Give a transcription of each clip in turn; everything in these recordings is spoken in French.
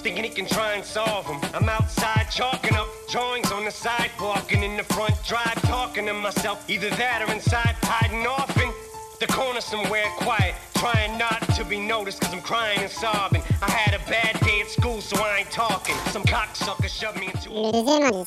Thinking he can try and solve them. I'm outside chalking up drawings on the sidewalk and in the front drive talking to myself. Either that or inside hiding off in the corner somewhere quiet. Trying not to be noticed cause I'm crying and sobbing. I had a bad day at school so I ain't talking. Some cocksucker shoved me into Le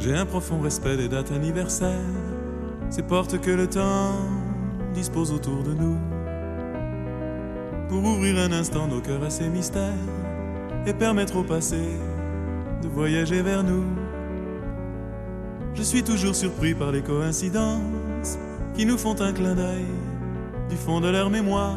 J'ai un profond respect des dates anniversaires, ces portes que le temps dispose autour de nous. Pour ouvrir un instant nos cœurs à ces mystères et permettre au passé de voyager vers nous. Je suis toujours surpris par les coïncidences qui nous font un clin d'œil du fond de leur mémoire.